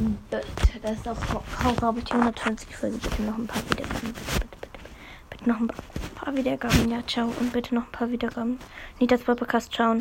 Bitte, das ist auch Horrorarbeit 120 Folge. Bitte noch ein paar Wiedergaben. Bitte, bitte, bitte. Bitte noch ein paar Wiedergaben. Ja, ciao. Und bitte noch ein paar Wiedergaben. Nicht das Podcast schauen.